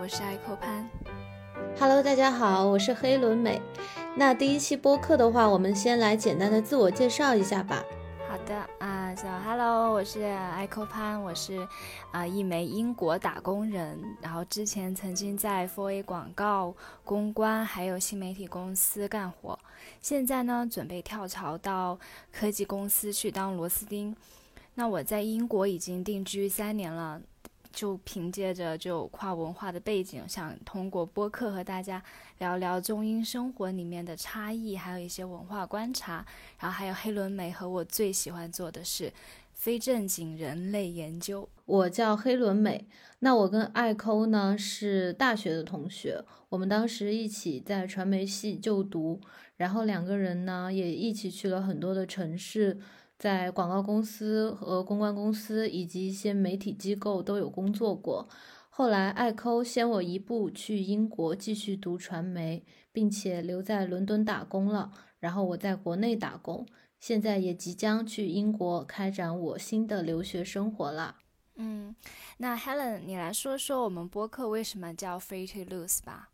我是爱扣潘。Hello，大家好，我是黑伦美。那第一期播客的话，我们先来简单的自我介绍一下吧。好的啊，小 Hello，我是爱扣潘，我是啊一枚英国打工人，然后之前曾经在 4A 广告公关还有新媒体公司干活，现在呢准备跳槽到科技公司去当螺丝钉。那我在英国已经定居三年了，就凭借着就跨文化的背景，想通过播客和大家聊聊中英生活里面的差异，还有一些文化观察，然后还有黑伦美和我最喜欢做的是非正经人类研究。我叫黑伦美，那我跟艾抠呢是大学的同学，我们当时一起在传媒系就读，然后两个人呢也一起去了很多的城市。在广告公司和公关公司以及一些媒体机构都有工作过。后来，艾抠先我一步去英国继续读传媒，并且留在伦敦打工了。然后我在国内打工，现在也即将去英国开展我新的留学生活了。嗯，那 Helen，你来说说我们播客为什么叫 Free to Lose 吧。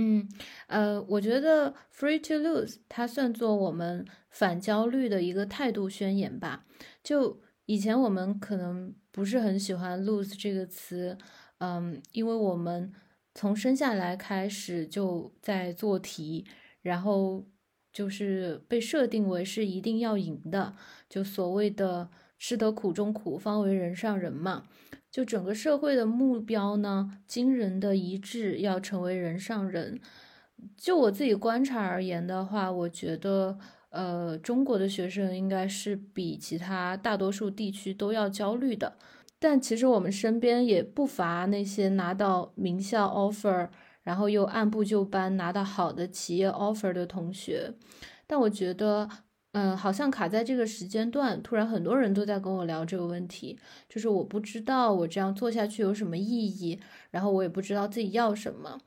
嗯，呃，我觉得 free to lose 它算作我们反焦虑的一个态度宣言吧。就以前我们可能不是很喜欢 lose 这个词，嗯，因为我们从生下来开始就在做题，然后就是被设定为是一定要赢的，就所谓的吃得苦中苦，方为人上人嘛。就整个社会的目标呢，惊人的一致，要成为人上人。就我自己观察而言的话，我觉得，呃，中国的学生应该是比其他大多数地区都要焦虑的。但其实我们身边也不乏那些拿到名校 offer，然后又按部就班拿到好的企业 offer 的同学。但我觉得。嗯，好像卡在这个时间段，突然很多人都在跟我聊这个问题，就是我不知道我这样做下去有什么意义，然后我也不知道自己要什么。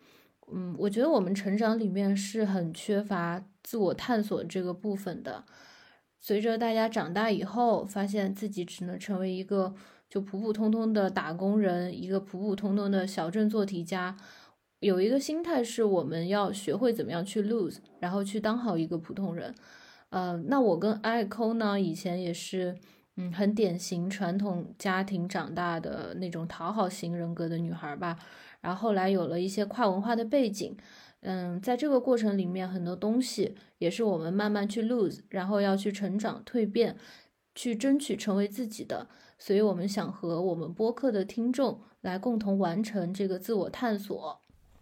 嗯，我觉得我们成长里面是很缺乏自我探索这个部分的。随着大家长大以后，发现自己只能成为一个就普普通通的打工人，一个普普通通的小镇做题家，有一个心态是我们要学会怎么样去 lose，然后去当好一个普通人。呃，那我跟艾抠呢，以前也是，嗯，很典型传统家庭长大的那种讨好型人格的女孩吧。然后后来有了一些跨文化的背景，嗯，在这个过程里面，很多东西也是我们慢慢去 lose，然后要去成长蜕变，去争取成为自己的。所以我们想和我们播客的听众来共同完成这个自我探索。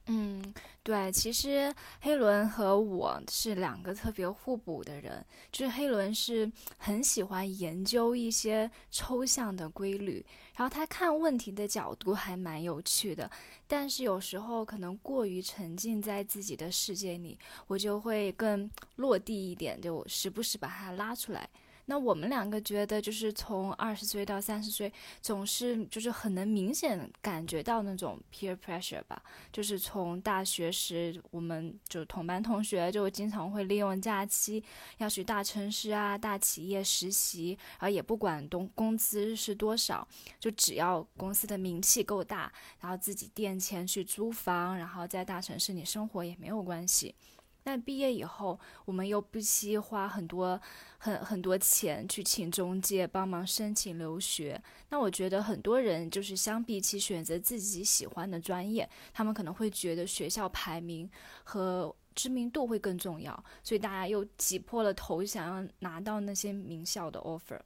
嗯，对，其实黑轮和我是两个特别互补的人，就是黑轮是很喜欢研究一些抽象的规律，然后他看问题的角度还蛮有趣的，但是有时候可能过于沉浸在自己的世界里，我就会更落地一点，就时不时把他拉出来。那我们两个觉得，就是从二十岁到三十岁，总是就是很能明显感觉到那种 peer pressure 吧。就是从大学时，我们就同班同学就经常会利用假期要去大城市啊、大企业实习，然后也不管工工资是多少，就只要公司的名气够大，然后自己垫钱去租房，然后在大城市里生活也没有关系。那毕业以后，我们又不惜花很多、很很多钱去请中介帮忙申请留学。那我觉得很多人就是相比起选择自己喜欢的专业，他们可能会觉得学校排名和知名度会更重要，所以大家又挤破了头想要拿到那些名校的 offer。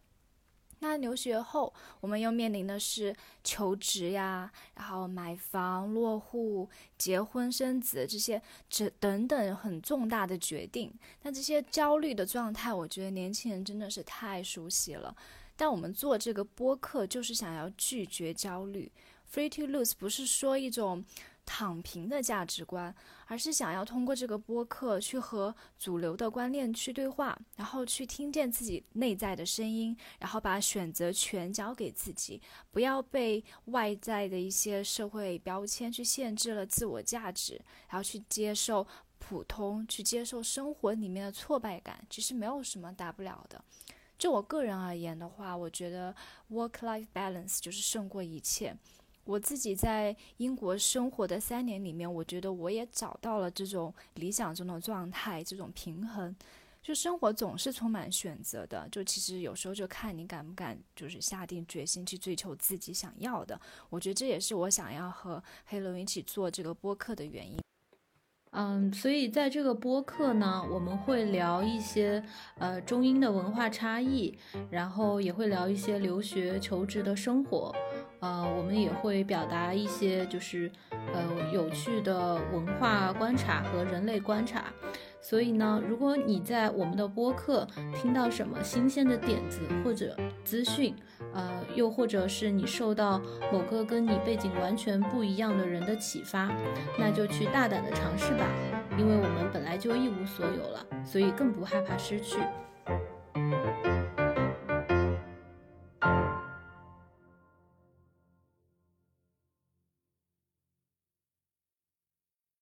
那留学后，我们又面临的是求职呀，然后买房、落户、结婚、生子这些这等等很重大的决定。那这些焦虑的状态，我觉得年轻人真的是太熟悉了。但我们做这个播客，就是想要拒绝焦虑。Free to lose 不是说一种。躺平的价值观，而是想要通过这个播客去和主流的观念去对话，然后去听见自己内在的声音，然后把选择权交给自己，不要被外在的一些社会标签去限制了自我价值，然后去接受普通，去接受生活里面的挫败感，其实没有什么大不了的。就我个人而言的话，我觉得 work-life balance 就是胜过一切。我自己在英国生活的三年里面，我觉得我也找到了这种理想中的状态，这种平衡。就生活总是充满选择的，就其实有时候就看你敢不敢，就是下定决心去追求自己想要的。我觉得这也是我想要和黑龙一起做这个播客的原因。嗯，所以在这个播客呢，我们会聊一些呃中英的文化差异，然后也会聊一些留学求职的生活。呃，我们也会表达一些就是呃有趣的文化观察和人类观察。所以呢，如果你在我们的播客听到什么新鲜的点子或者资讯，呃，又或者是你受到某个跟你背景完全不一样的人的启发，那就去大胆的尝试吧，因为我们本来就一无所有了，所以更不害怕失去。